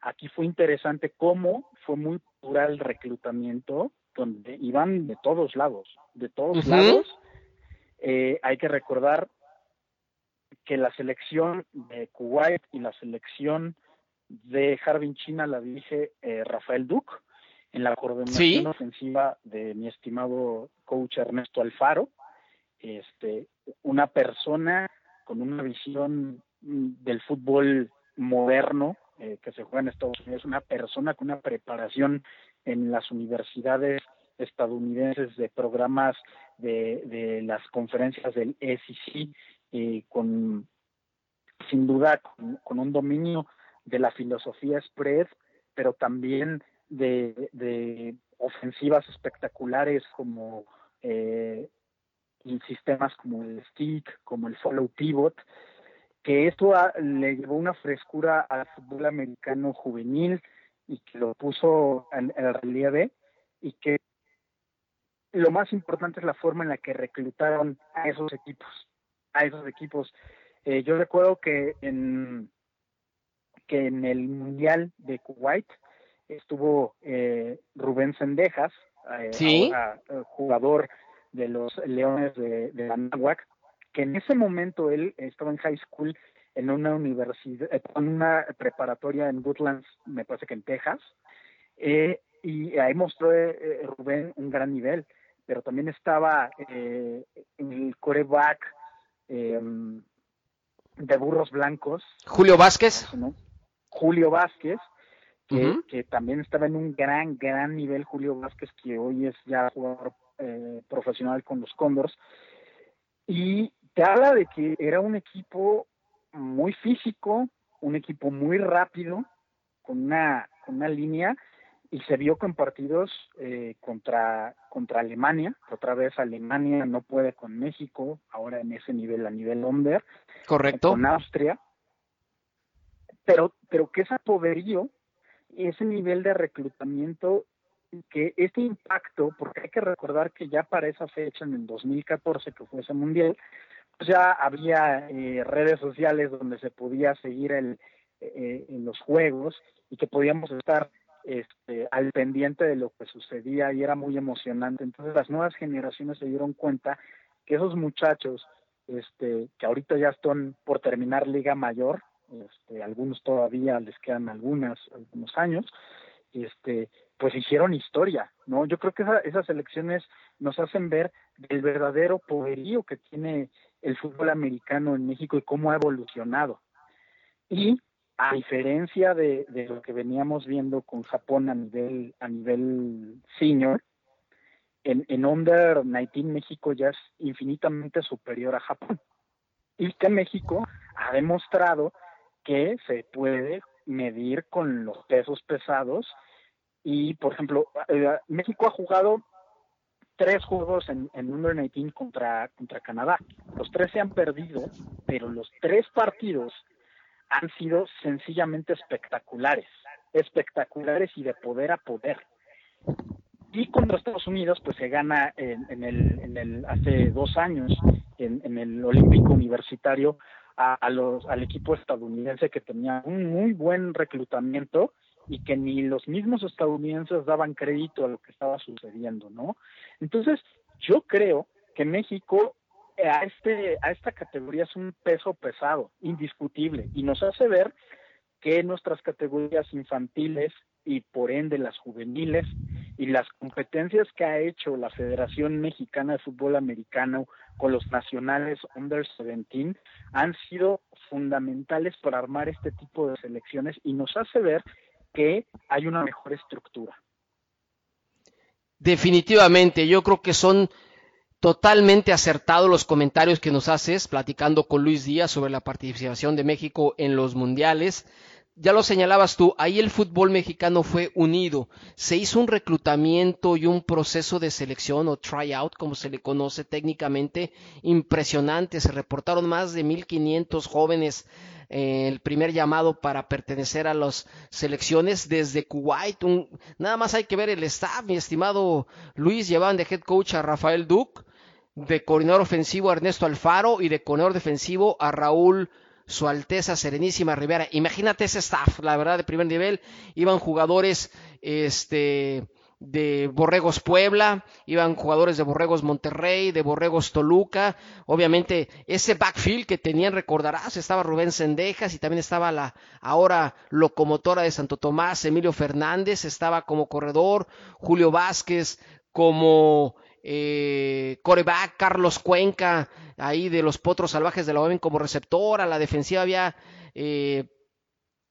aquí fue interesante cómo fue muy pura el reclutamiento, donde iban de todos lados, de todos lados. Eh, hay que recordar que la selección de Kuwait y la selección de Harbin China la dirige eh, Rafael Duque en la coordinación ofensiva de mi estimado coach Ernesto Alfaro, este, una persona con una visión del fútbol moderno eh, que se juega en Estados Unidos, una persona con una preparación en las universidades estadounidenses de programas de, de las conferencias del SEC, eh, con sin duda con, con, un dominio de la filosofía spread, pero también de, ofensivas espectaculares como eh, sistemas como el stick, como el follow pivot, que esto le llevó una frescura al fútbol americano juvenil y que lo puso en, el relieve y que lo más importante es la forma en la que reclutaron a esos equipos, a esos equipos. Eh, yo recuerdo que en que en el mundial de Kuwait estuvo eh, Rubén Sendejas, eh, eh, jugador de los Leones de, de Anáhuac, que en ese momento él estaba en high school en una universidad, en una preparatoria en Woodlands, me parece que en Texas, y ahí mostró Rubén un gran nivel, pero también estaba en el coreback de Burros Blancos. Julio Vázquez. Julio Vázquez, que, también estaba en un gran, gran nivel Julio Vázquez, que hoy es ya jugador eh, profesional con los Condors. Y te habla de que era un equipo muy físico, un equipo muy rápido, con una, con una línea, y se vio con partidos eh, contra, contra Alemania, otra vez Alemania no puede con México, ahora en ese nivel, a nivel under. Correcto. Con Austria. Pero, pero que ese poderío ese nivel de reclutamiento que este impacto, porque hay que recordar que ya para esa fecha, en el 2014, que fue ese mundial, pues ya había eh, redes sociales donde se podía seguir el, eh, en los juegos y que podíamos estar este, al pendiente de lo que sucedía y era muy emocionante. Entonces las nuevas generaciones se dieron cuenta que esos muchachos, este, que ahorita ya están por terminar Liga Mayor, este, algunos todavía les quedan algunas, algunos años, este, pues hicieron historia, ¿no? Yo creo que esas elecciones nos hacen ver el verdadero poderío que tiene el fútbol americano en México y cómo ha evolucionado. Y a diferencia de, de lo que veníamos viendo con Japón a nivel, a nivel senior, en, en Under 19 México ya es infinitamente superior a Japón. Y que México ha demostrado que se puede medir con los pesos pesados y por ejemplo eh, México ha jugado tres juegos en, en Under 19 contra, contra Canadá. Los tres se han perdido, pero los tres partidos han sido sencillamente espectaculares, espectaculares y de poder a poder. Y contra Estados Unidos, pues se gana en el, en el, hace dos años en, en el Olímpico Universitario a, los, al equipo estadounidense que tenía un muy buen reclutamiento y que ni los mismos estadounidenses daban crédito a lo que estaba sucediendo, ¿no? Entonces, yo creo que México a, este, a esta categoría es un peso pesado, indiscutible, y nos hace ver que nuestras categorías infantiles y por ende las juveniles y las competencias que ha hecho la Federación Mexicana de Fútbol Americano con los nacionales under 17 han sido fundamentales para armar este tipo de selecciones y nos hace ver que hay una mejor estructura. Definitivamente, yo creo que son totalmente acertados los comentarios que nos haces platicando con Luis Díaz sobre la participación de México en los mundiales ya lo señalabas tú, ahí el fútbol mexicano fue unido. Se hizo un reclutamiento y un proceso de selección o tryout, como se le conoce técnicamente, impresionante. Se reportaron más de 1.500 jóvenes eh, el primer llamado para pertenecer a las selecciones desde Kuwait. nada más hay que ver el staff, mi estimado Luis, llevaban de head coach a Rafael Duc, de coordinador ofensivo a Ernesto Alfaro y de coordinador defensivo a Raúl su Alteza Serenísima Rivera. Imagínate ese staff, la verdad, de primer nivel. Iban jugadores este, de Borregos Puebla, iban jugadores de Borregos Monterrey, de Borregos Toluca. Obviamente, ese backfield que tenían, recordarás, estaba Rubén Sendejas y también estaba la ahora locomotora de Santo Tomás, Emilio Fernández, estaba como corredor, Julio Vázquez como eh, coreback, Carlos Cuenca, ahí de los Potros Salvajes de la OEM como receptor, a la defensiva había eh,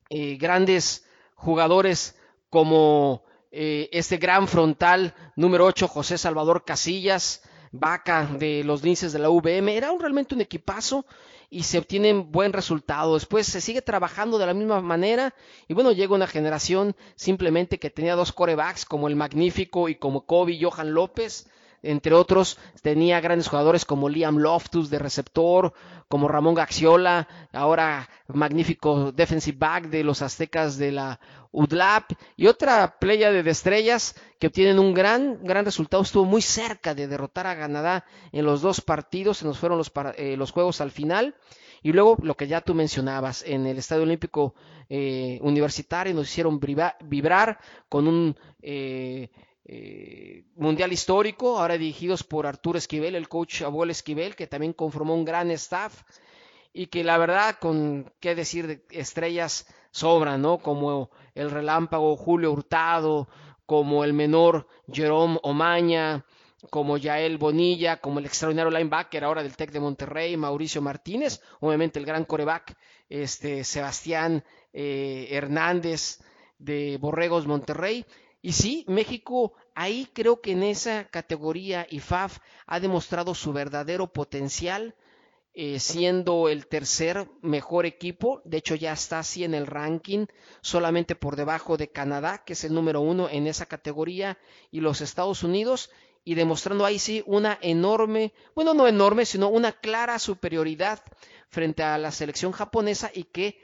eh, grandes jugadores como eh, este gran frontal número 8, José Salvador Casillas, Vaca de los linces de la VM, era un, realmente un equipazo y se obtienen buen resultado. Después se sigue trabajando de la misma manera y bueno, llega una generación simplemente que tenía dos corebacks como el Magnífico y como Kobe Johan López entre otros, tenía grandes jugadores como Liam Loftus de receptor, como Ramón Gaxiola, ahora magnífico defensive back de los aztecas de la UDLAP, y otra playa de estrellas que obtienen un gran, gran resultado. Estuvo muy cerca de derrotar a Canadá en los dos partidos, se nos fueron los, eh, los juegos al final. Y luego lo que ya tú mencionabas, en el Estadio Olímpico eh, Universitario nos hicieron vibrar con un eh, eh, mundial histórico, ahora dirigidos por Arturo Esquivel, el coach Abuelo Esquivel, que también conformó un gran staff y que la verdad, con qué decir de estrellas sobran, ¿no? Como el relámpago Julio Hurtado, como el menor Jerome Omaña, como Yael Bonilla, como el extraordinario linebacker ahora del Tec de Monterrey, Mauricio Martínez, obviamente el gran coreback, este, Sebastián eh, Hernández de Borregos Monterrey, y sí, México ahí creo que en esa categoría IFAF ha demostrado su verdadero potencial, eh, siendo el tercer mejor equipo. De hecho, ya está así en el ranking, solamente por debajo de Canadá, que es el número uno en esa categoría, y los Estados Unidos, y demostrando ahí sí una enorme, bueno, no enorme, sino una clara superioridad frente a la selección japonesa y que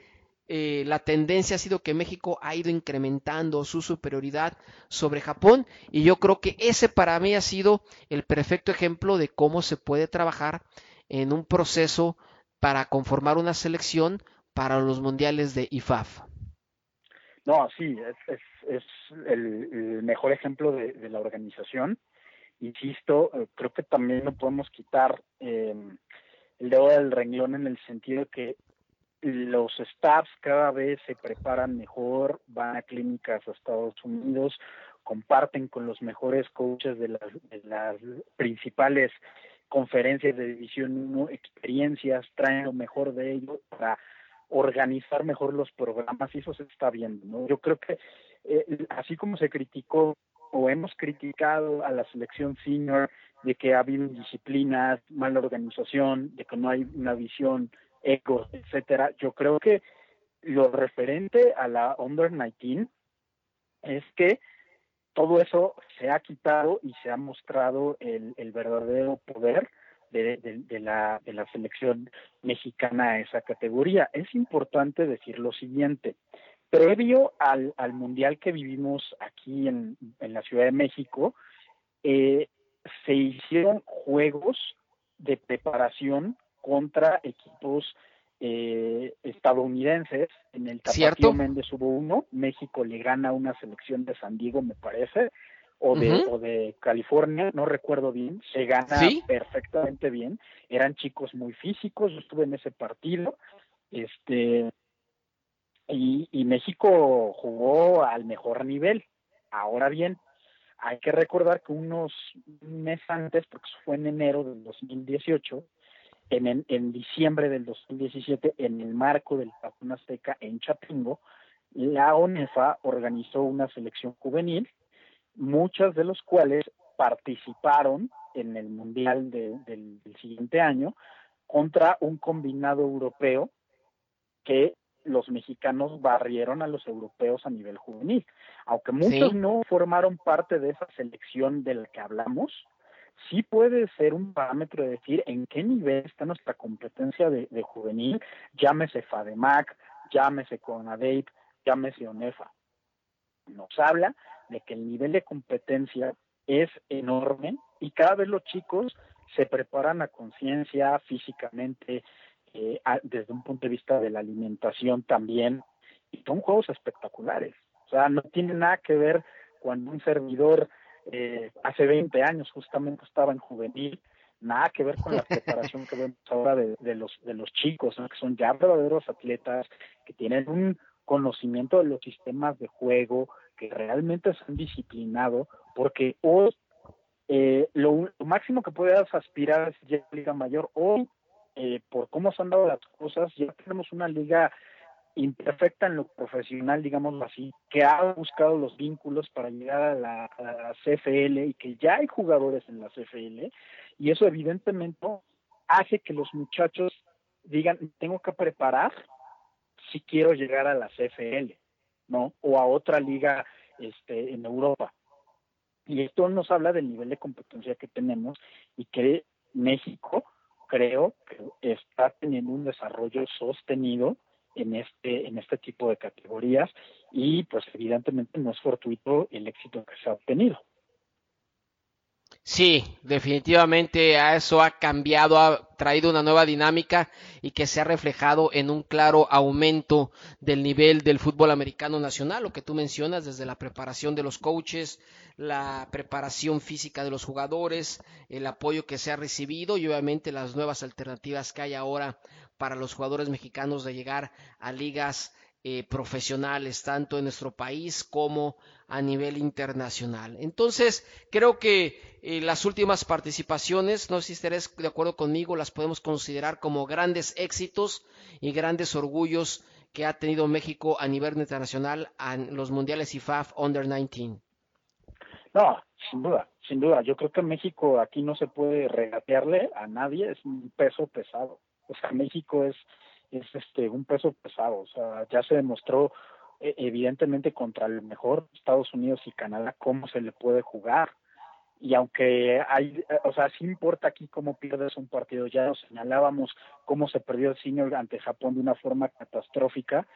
eh, la tendencia ha sido que México ha ido incrementando su superioridad sobre Japón y yo creo que ese para mí ha sido el perfecto ejemplo de cómo se puede trabajar en un proceso para conformar una selección para los mundiales de IFAF. No, sí, es, el, mejor ejemplo de, la organización. Insisto, eh, creo que también no podemos quitar eh, el dedo del renglón en el sentido que los staffs cada vez se preparan mejor, van a clínicas a Estados Unidos, comparten con los mejores coaches de las, principales conferencias de División 1 experiencias, traen lo mejor de ellos para organizar mejor los programas y eso se está viendo. ¿no? Yo creo que eh, así como se criticó o hemos criticado a la selección senior de que ha habido disciplinas, mala organización, de que no hay una visión ecos, etcétera. Yo creo que lo referente a la Under 19 es que todo eso se ha quitado y se ha mostrado el, el verdadero poder de, la, de la selección mexicana a esa categoría. Es importante decir lo siguiente. Previo al, al mundial que vivimos aquí en, en la Ciudad de México, eh, se hicieron juegos de preparación contra equipos eh, estadounidenses. En el Tapatío Méndez hubo uno, México le gana una selección de San Diego, me parece, o de, o de California, no recuerdo bien, se gana perfectamente bien, eran chicos muy físicos, yo estuve en ese partido, este, y, y México jugó al mejor nivel. Ahora bien, hay que recordar que unos meses antes, porque fue en enero del 2018, en, en, diciembre del 2017, en el marco del Pacuna Azteca en Chapingo, la ONEFA organizó una selección juvenil, muchas de los cuales participaron en el Mundial del siguiente año contra un combinado europeo que los mexicanos barrieron a los europeos a nivel juvenil. Aunque muchos no formaron parte de esa selección de la que hablamos, sí puede ser un parámetro de decir en qué nivel está nuestra competencia de, juvenil, llámese FADEMAC, llámese CONADEIP, llámese ONEFA. Nos habla de que el nivel de competencia es enorme y cada vez los chicos se preparan a conciencia físicamente, eh, desde un punto de vista de la alimentación también, y son juegos espectaculares. O sea, no tiene nada que ver cuando un servidor eh, hace 20 años justamente estaba en juvenil, nada que ver con la preparación que vemos ahora de, los de los chicos, que son ya verdaderos atletas, que tienen un conocimiento de los sistemas de juego, que realmente se han disciplinado, porque hoy eh, lo, máximo que puedas aspirar es ya Liga Mayor. Hoy, eh, por cómo se han dado las cosas, ya tenemos una liga imperfecta en lo profesional, digamos así, que ha buscado los vínculos para llegar a la, CFL y que ya hay jugadores en la CFL y eso evidentemente hace que los muchachos digan, tengo que preparar si quiero llegar a la CFL, ¿no? O a otra liga este, en Europa. Y esto nos habla del nivel de competencia que tenemos y que México creo que está teniendo un desarrollo sostenido en este, en este tipo de categorías y pues evidentemente no es fortuito el éxito que se ha obtenido. Sí, definitivamente a eso ha cambiado, ha traído una nueva dinámica y que se ha reflejado en un claro aumento del nivel del fútbol americano nacional, lo que tú mencionas desde la preparación de los coaches, la preparación física de los jugadores, el apoyo que se ha recibido y obviamente las nuevas alternativas que hay ahora para los jugadores mexicanos de llegar a ligas eh, profesionales, tanto en nuestro país como a nivel internacional. Entonces, creo que eh, las últimas participaciones, no sé si estarás de acuerdo conmigo, las podemos considerar como grandes éxitos y grandes orgullos que ha tenido México a nivel internacional en los mundiales IFAF Under 19. No, sin duda, sin duda. Yo creo que México aquí no se puede regatearle a nadie, es un peso pesado. O sea, México es es este un peso pesado, o sea, ya se demostró eh, evidentemente contra el mejor Estados Unidos y Canadá cómo se le puede jugar. Y aunque hay, o sea, sí importa aquí cómo pierdes un partido, ya lo señalábamos cómo se perdió el senior ante Japón de una forma catastrófica.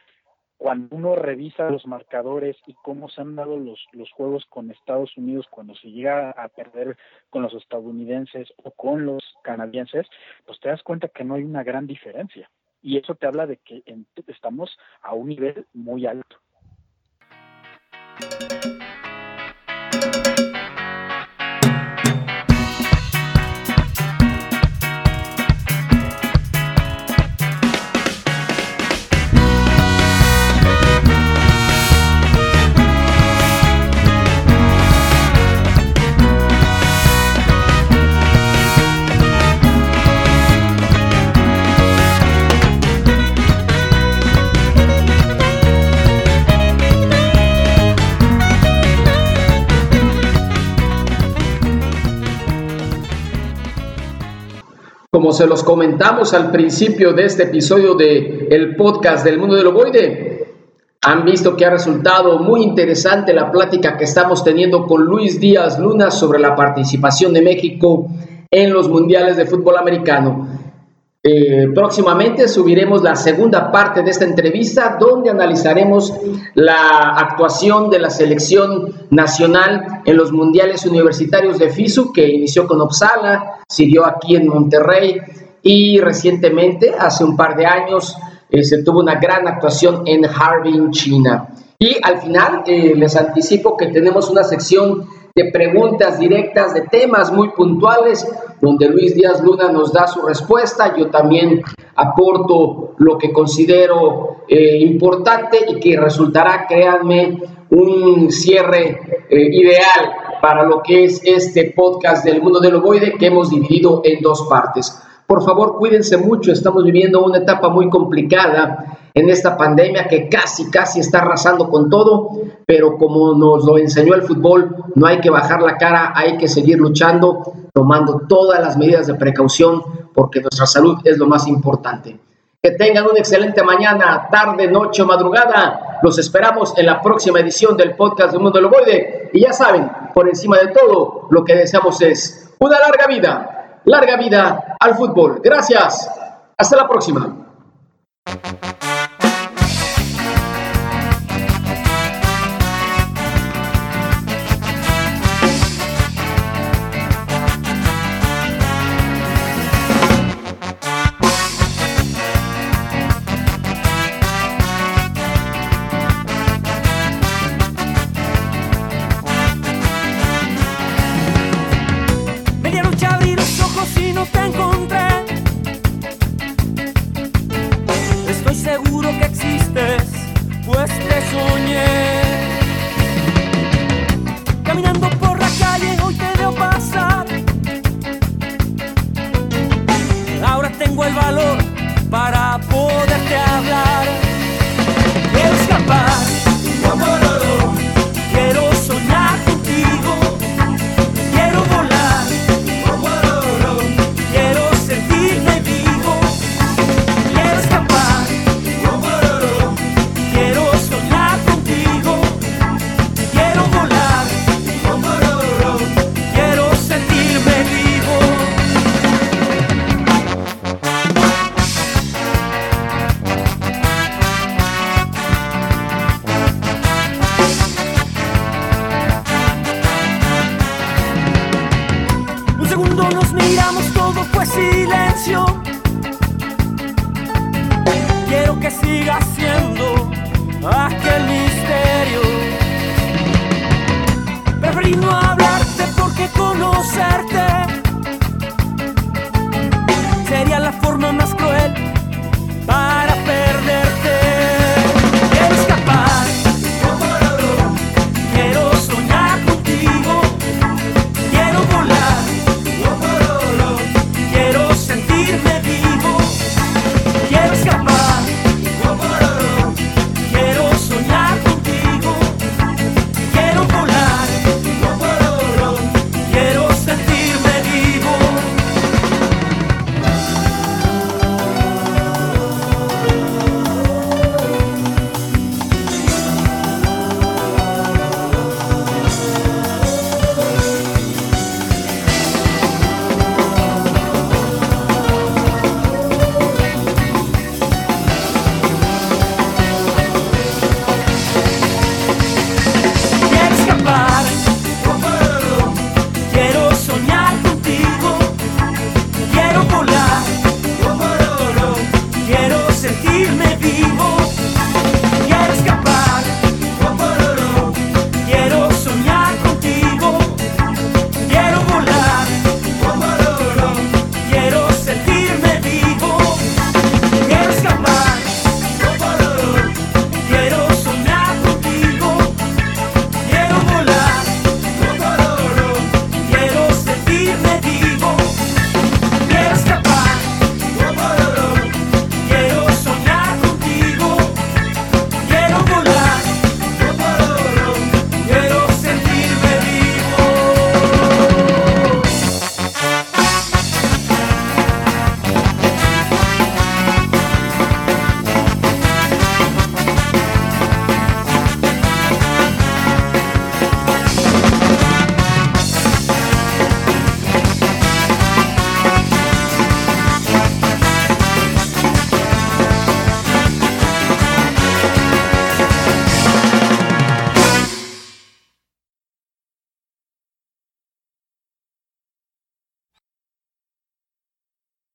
Cuando uno revisa los marcadores y cómo se han dado los, los juegos con Estados Unidos cuando se llega a perder con los estadounidenses o con los canadienses, pues te das cuenta que no hay una gran diferencia y eso te habla de que estamos a un nivel muy alto. Como se los comentamos al principio de este episodio de el podcast del mundo del ovoide, han visto que ha resultado muy interesante la plática que estamos teniendo con Luis Díaz Luna sobre la participación de México en los mundiales de fútbol americano. Eh, próximamente subiremos la segunda parte de esta entrevista donde analizaremos la actuación de la selección nacional en los mundiales universitarios de FISU que inició con Uppsala, siguió aquí en Monterrey y recientemente, hace un par de años, eh, se tuvo una gran actuación en Harbin, China. Y al final eh, les anticipo que tenemos una sección de preguntas directas, de temas muy puntuales, donde Luis Díaz Luna nos da su respuesta. Yo también aporto lo que considero eh, importante y que resultará, créanme, un cierre eh, ideal para lo que es este podcast del mundo del ovoide que hemos dividido en dos partes. Por favor, cuídense mucho, estamos viviendo una etapa muy complicada en esta pandemia que casi, casi está arrasando con todo, pero como nos lo enseñó el fútbol, no hay que bajar la cara, hay que seguir luchando, tomando todas las medidas de precaución, porque nuestra salud es lo más importante. Que tengan una excelente mañana, tarde, noche o madrugada. Los esperamos en la próxima edición del podcast de Mundo Loboide. Y ya saben, por encima de todo, lo que deseamos es una larga vida, larga vida al fútbol. Gracias. Hasta la próxima.